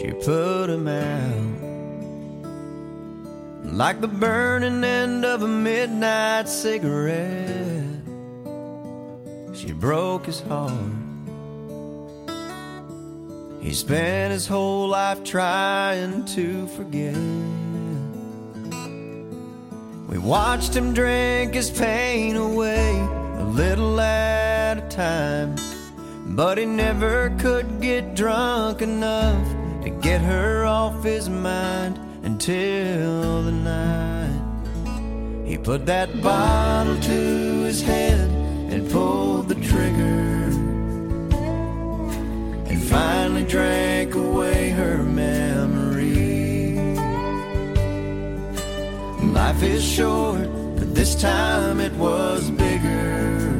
she put him out. Like the burning end of a midnight cigarette, she broke his heart. He spent his whole life trying to forget. We watched him drink his pain away a little at a time. But he never could get drunk enough to get her off his mind until the night he put that bottle to his head and pulled the trigger and finally drank away her memory. Life is short, but this time it was bigger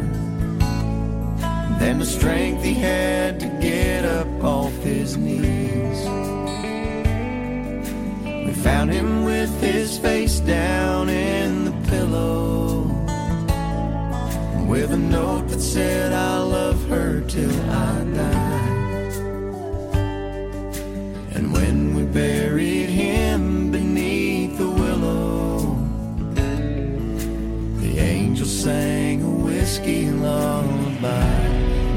than the strength he had to get up off his knees. Found him with his face down in the pillow, with a note that said, I love her till I die. And when we buried him beneath the willow, the angel sang a whiskey lullaby.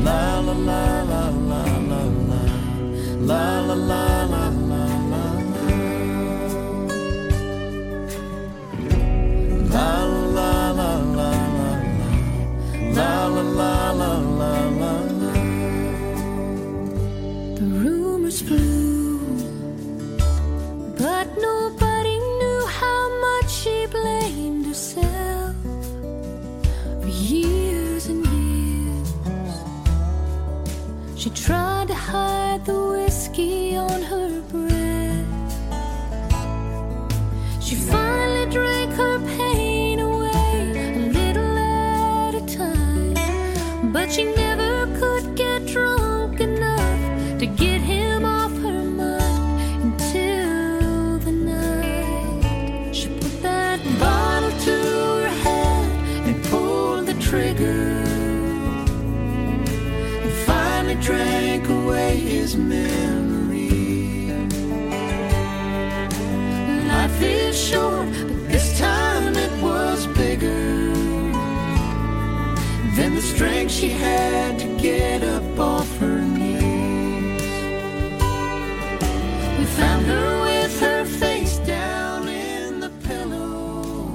La la la la la la la la la la la la strength she had to get up off her knees. We found her with her face down in the pillow,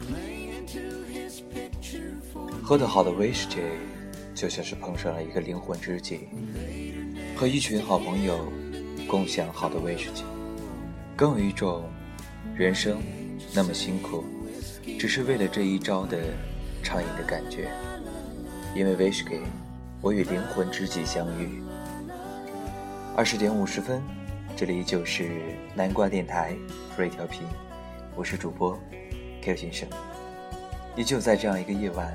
clinging to his picture for 喝得好的威士忌，就像是碰上了一个灵魂知己，和一群好朋友共享好的威士忌，更有一种人生那么辛苦，只是为了这一招的畅饮的感觉。因为威士忌，我与灵魂知己相遇。二十点五十分，这里就是南瓜电台 Free 调频，我是主播 Q 先生，依旧在这样一个夜晚，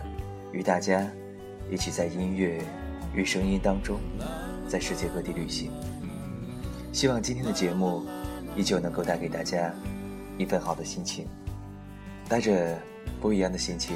与大家一起在音乐与声音当中，在世界各地旅行。希望今天的节目依旧能够带给大家一份好的心情，带着不一样的心情，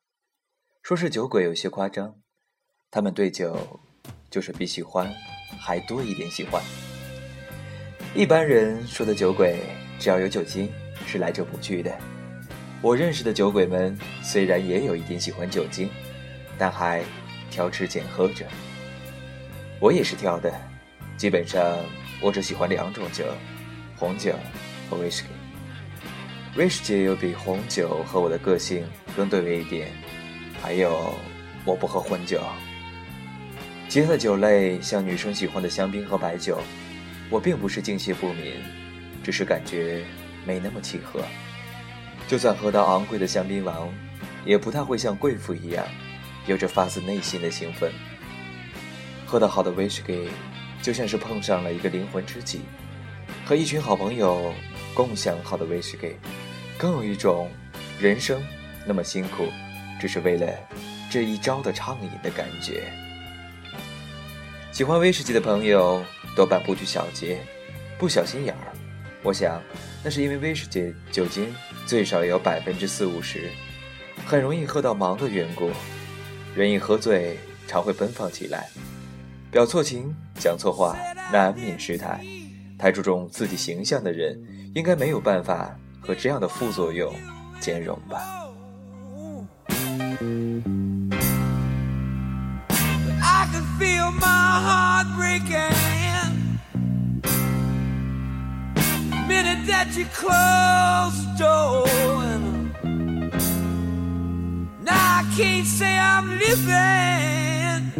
说是酒鬼有些夸张，他们对酒就是比喜欢还多一点喜欢。一般人说的酒鬼，只要有酒精是来者不拒的。我认识的酒鬼们虽然也有一点喜欢酒精，但还挑吃拣喝着。我也是挑的，基本上我只喜欢两种酒，红酒和威士忌。威士忌又比红酒和我的个性更对味一点，还有我不喝混酒。其他的酒类，像女生喜欢的香槟和白酒，我并不是敬谢不敏，只是感觉没那么契合。就算喝到昂贵的香槟王，也不太会像贵妇一样，有着发自内心的兴奋。喝到好的威士忌，就像是碰上了一个灵魂知己，和一群好朋友共享好的威士忌，更有一种人生那么辛苦，只是为了这一朝的畅饮的感觉。喜欢威士忌的朋友多半不拘小节，不小心眼儿。我想，那是因为威士忌酒精最少也有百分之四五十，很容易喝到忙的缘故。人一喝醉，常会奔放起来，表错情，讲错话，难免失态。太注重自己形象的人，应该没有办法和这样的副作用兼容吧。My heart breaking. Minute that you close the door. and Now I can't say I'm living.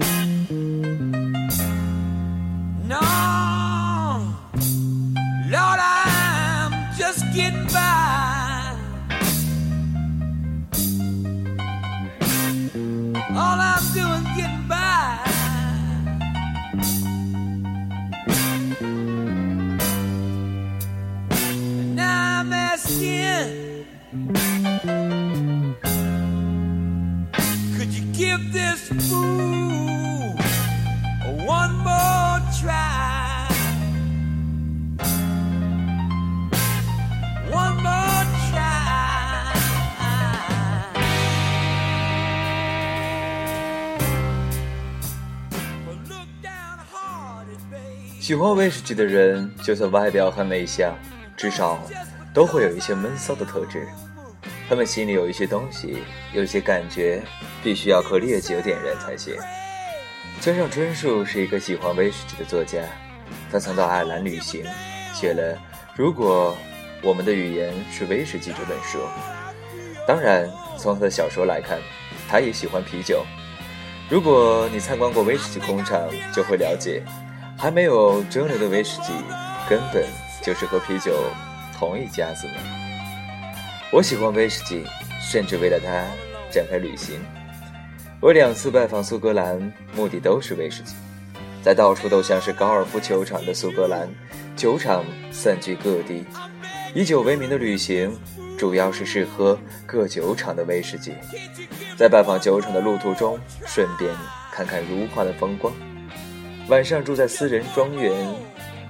No, 喜欢威士忌的人，就算外表很内向，至少都会有一些闷骚的特质。他们心里有一些东西，有一些感觉，必须要靠烈酒点燃才行。村上春树是一个喜欢威士忌的作家，他曾到爱尔兰旅行，写了《如果我们的语言是威士忌》这本书。当然，从他的小说来看，他也喜欢啤酒。如果你参观过威士忌工厂，就会了解，还没有蒸馏的威士忌，根本就是和啤酒同一家子呢。我喜欢威士忌，甚至为了它展开旅行。我两次拜访苏格兰，目的都是威士忌。在到处都像是高尔夫球场的苏格兰，酒厂散居各地，以酒为名的旅行，主要是试喝各酒厂的威士忌。在拜访酒厂的路途中，顺便看看如画的风光。晚上住在私人庄园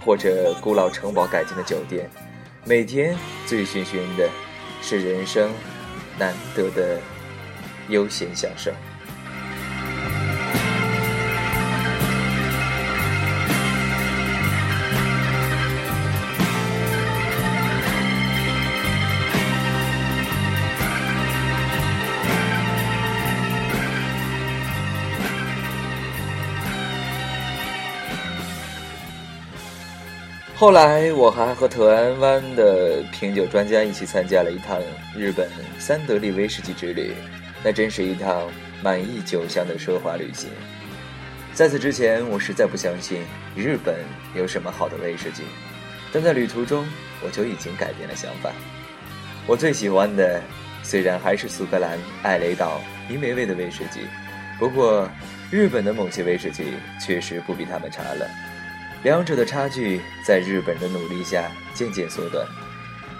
或者古老城堡改建的酒店，每天醉醺醺的，是人生难得的悠闲享受。后来，我还和特安湾的品酒专家一起参加了一趟日本三得利威士忌之旅，那真是一趟满溢酒香的奢华旅行。在此之前，我实在不相信日本有什么好的威士忌，但在旅途中，我就已经改变了想法。我最喜欢的，虽然还是苏格兰艾雷岛伊梅味的威士忌，不过日本的某些威士忌确实不比他们差了。两者的差距在日本的努力下渐渐缩短。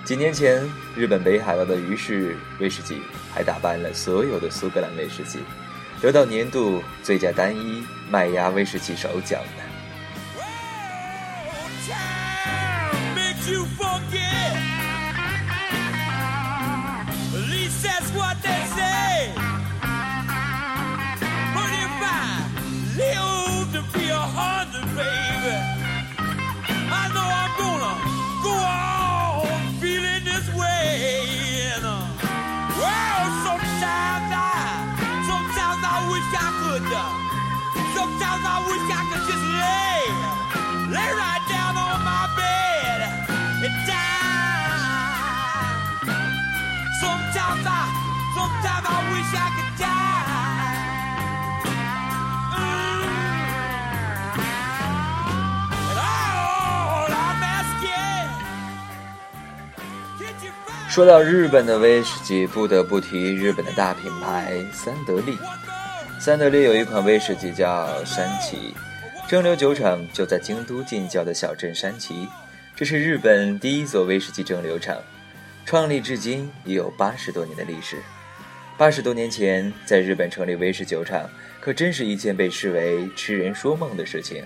几年前，日本北海道的鱼市威士忌还打败了所有的苏格兰威士忌，得到年度最佳单一麦芽威士忌首奖呢。说到日本的威士忌，不得不提日本的大品牌三得利。三得利有一款威士忌叫山崎，蒸馏酒厂就在京都近郊的小镇山崎，这是日本第一座威士忌蒸馏厂，创立至今已有八十多年的历史。八十多年前，在日本成立威士酒厂，可真是一件被视为痴人说梦的事情。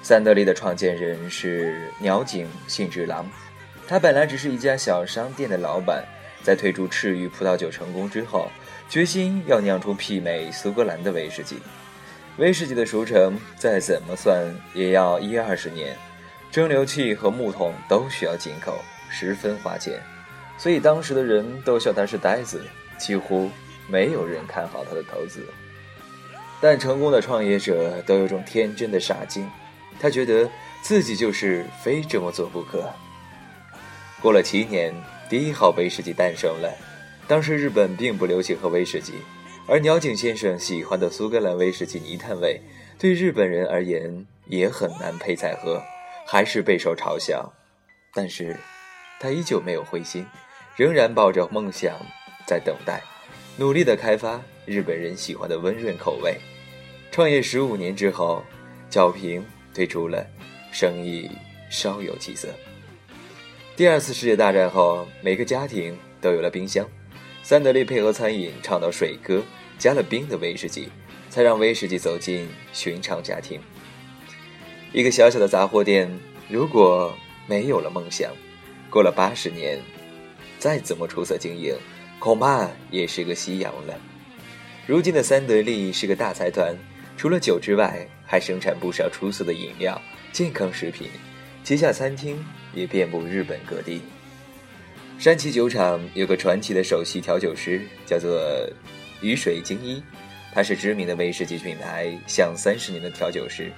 三得利的创建人是鸟井信治郎，他本来只是一家小商店的老板，在推出赤玉葡萄酒成功之后，决心要酿出媲美苏格兰的威士忌。威士忌的熟成再怎么算也要一二十年，蒸馏器和木桶都需要进口，十分花钱，所以当时的人都笑他是呆子，几乎没有人看好他的投资。但成功的创业者都有种天真的傻劲，他觉得自己就是非这么做不可。过了七年，第一号威士忌诞生了。当时日本并不流行喝威士忌。而鸟井先生喜欢的苏格兰威士忌泥炭味，对日本人而言也很难配菜喝，还是备受嘲笑。但是，他依旧没有灰心，仍然抱着梦想在等待，努力地开发日本人喜欢的温润口味。创业十五年之后，角瓶推出了，生意稍有起色。第二次世界大战后，每个家庭都有了冰箱。三得利配合餐饮唱到水歌，加了冰的威士忌，才让威士忌走进寻常家庭。一个小小的杂货店，如果没有了梦想，过了八十年，再怎么出色经营，恐怕也是个夕阳了。如今的三得利是个大财团，除了酒之外，还生产不少出色的饮料、健康食品，旗下餐厅也遍布日本各地。山崎酒厂有个传奇的首席调酒师，叫做雨水精一，他是知名的威士忌品牌享三十年的调酒师。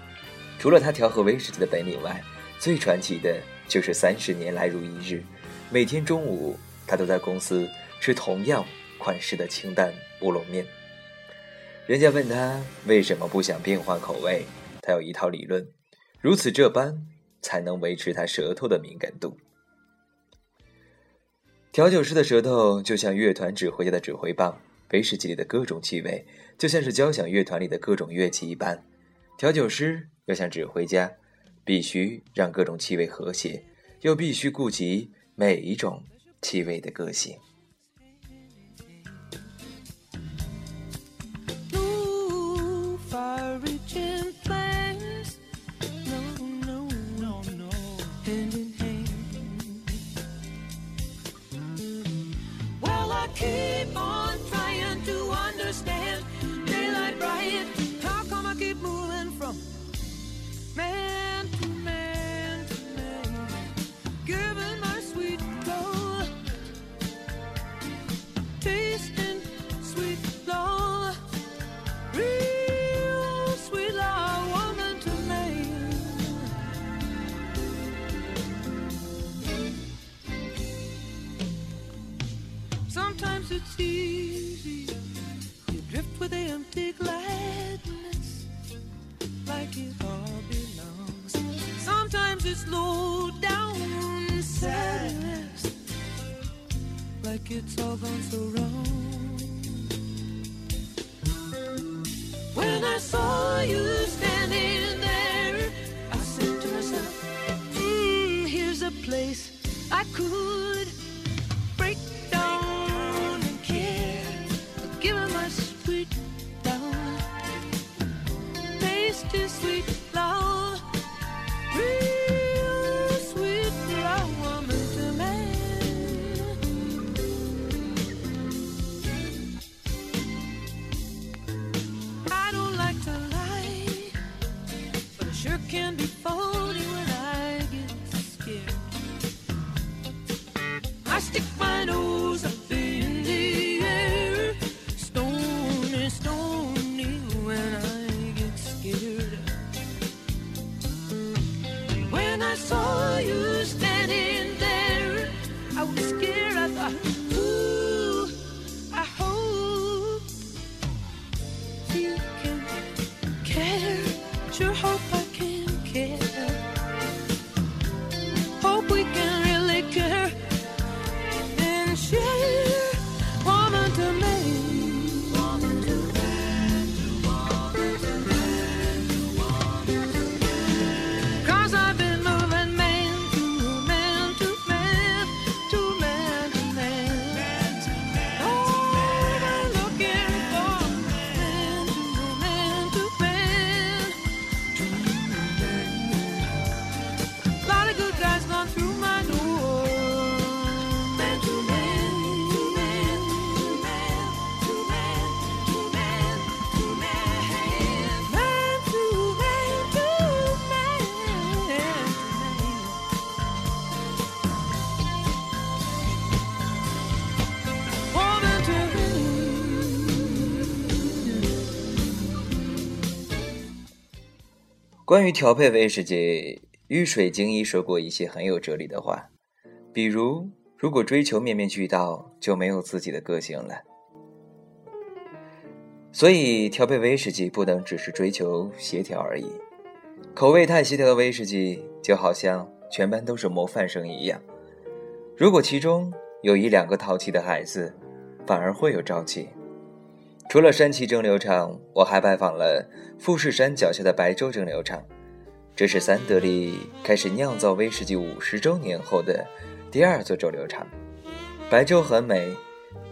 除了他调和威士忌的本领外，最传奇的就是三十年来如一日，每天中午他都在公司吃同样款式的清淡乌龙面。人家问他为什么不想变换口味，他有一套理论，如此这般才能维持他舌头的敏感度。调酒师的舌头就像乐团指挥家的指挥棒，威士忌里的各种气味就像是交响乐团里的各种乐器一般。调酒师要像指挥家，必须让各种气味和谐，又必须顾及每一种气味的个性。It's all gone to run. before. 关于调配威士忌，玉水精一说过一些很有哲理的话，比如，如果追求面面俱到，就没有自己的个性了。所以，调配威士忌不能只是追求协调而已。口味太协调的威士忌，就好像全班都是模范生一样。如果其中有一两个淘气的孩子，反而会有朝气。除了山崎蒸馏厂，我还拜访了富士山脚下的白州蒸馏厂。这是三得利开始酿造威士忌五十周年后的第二座蒸馏厂。白州很美，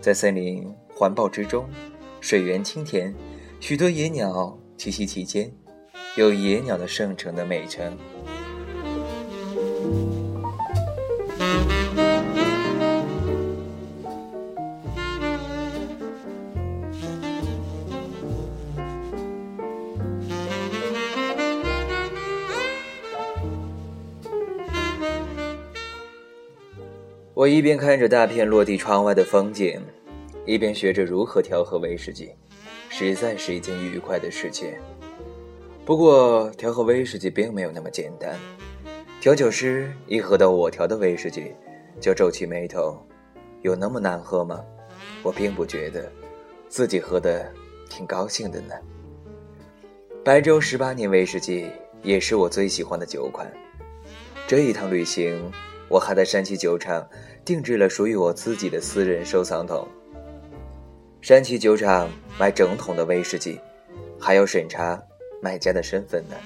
在森林环抱之中。水源清甜，许多野鸟栖息其间，有野鸟的圣城的美称。我一边看着大片落地窗外的风景。一边学着如何调和威士忌，实在是一件愉快的事情。不过，调和威士忌并没有那么简单。调酒师一喝到我调的威士忌，就皱起眉头：“有那么难喝吗？”我并不觉得，自己喝的挺高兴的呢。白州十八年威士忌也是我最喜欢的酒款。这一趟旅行，我还在山崎酒厂定制了属于我自己的私人收藏桶。山崎酒厂卖整桶的威士忌，还要审查买家的身份呢。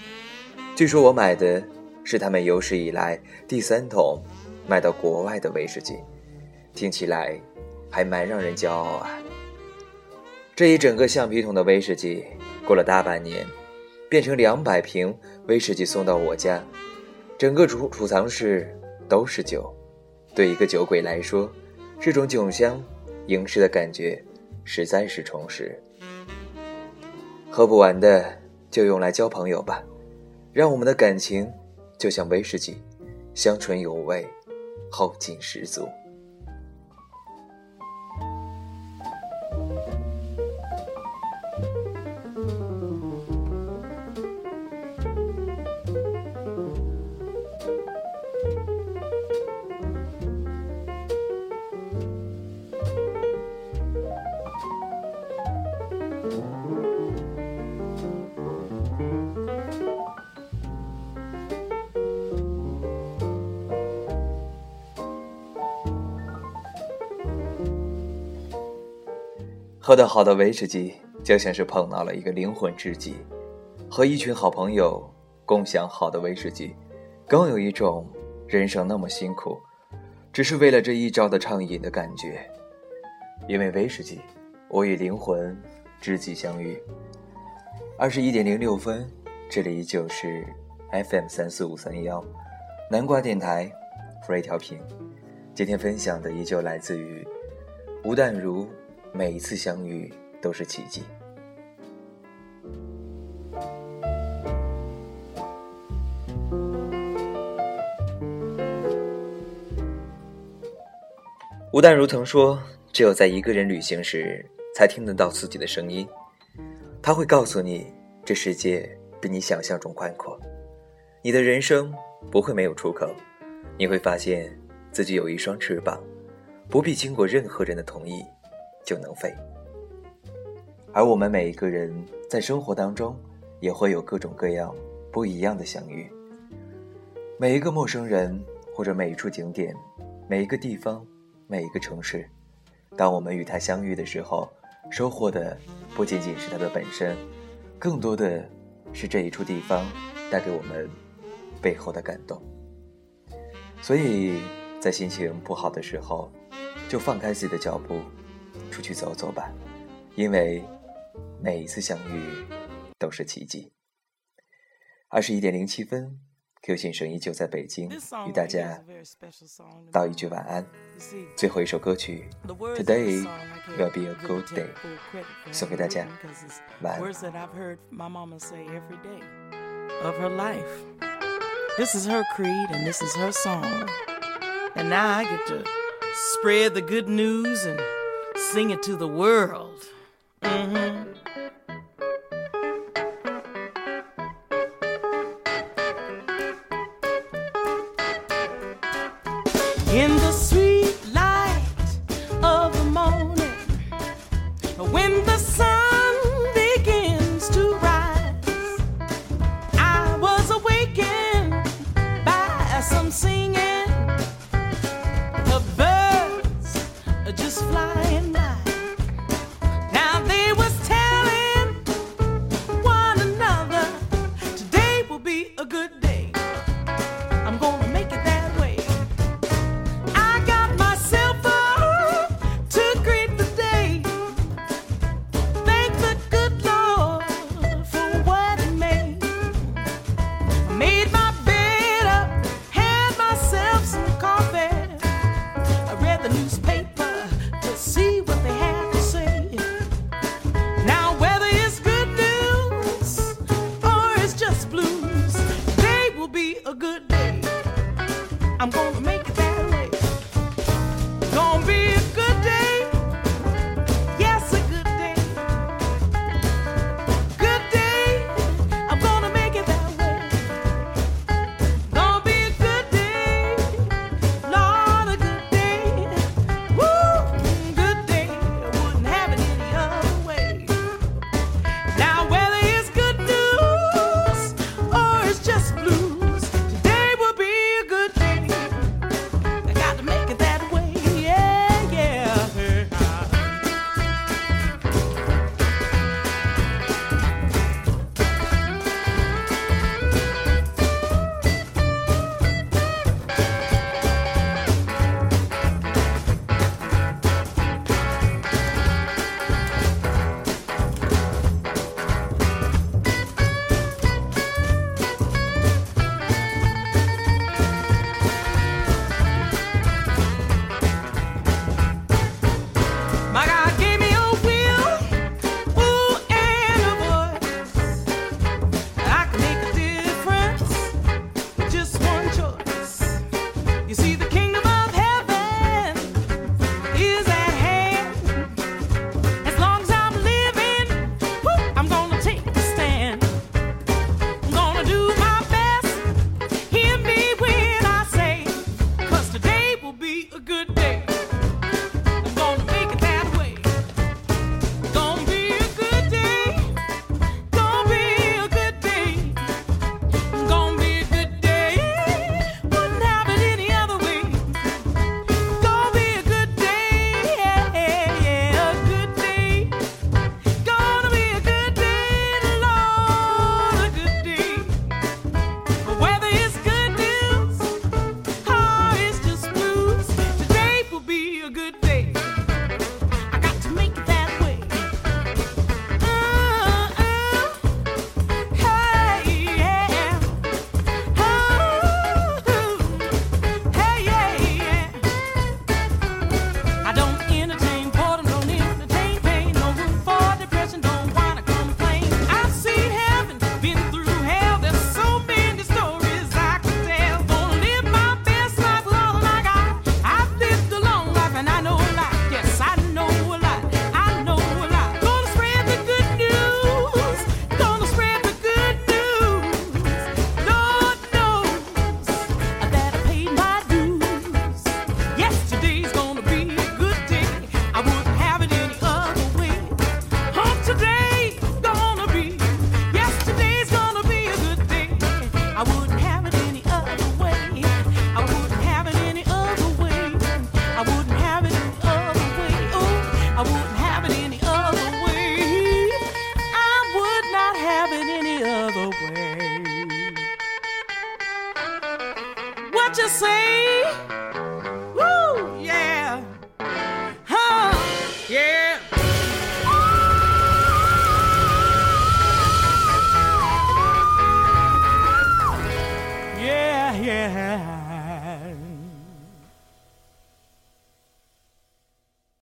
据说我买的是他们有史以来第三桶卖到国外的威士忌，听起来还蛮让人骄傲啊。这一整个橡皮桶的威士忌，过了大半年，变成两百瓶威士忌送到我家，整个储储藏室都是酒。对一个酒鬼来说，这种酒香盈湿的感觉。实在是充实，喝不完的就用来交朋友吧，让我们的感情就像威士忌，香醇有味，后劲十足。喝得好的威士忌，就像是碰到了一个灵魂知己，和一群好朋友共享好的威士忌，更有一种人生那么辛苦，只是为了这一朝的畅饮的感觉。因为威士忌，我与灵魂知己相遇。二十一点零六分，这里依旧是 FM 三四五三幺，南瓜电台，free 调频。今天分享的依旧来自于吴淡如。每一次相遇都是奇迹。吴淡如曾说：“只有在一个人旅行时，才听得到自己的声音。他会告诉你，这世界比你想象中宽阔，你的人生不会没有出口。你会发现自己有一双翅膀，不必经过任何人的同意。”就能飞。而我们每一个人在生活当中，也会有各种各样不一样的相遇。每一个陌生人，或者每一处景点，每一个地方，每一个城市，当我们与他相遇的时候，收获的不仅仅是它的本身，更多的是这一处地方带给我们背后的感动。所以在心情不好的时候，就放开自己的脚步。出去走走吧，因为每一次相遇都是奇迹。二十一点零七分，Q 先生依旧在北京，与大家道一句晚安。最后一首歌曲，Today will be a good day，送给大家，晚安。This is her creed and this is her song. And now I get to spread the good news and sing it to the world. Mm-hmm.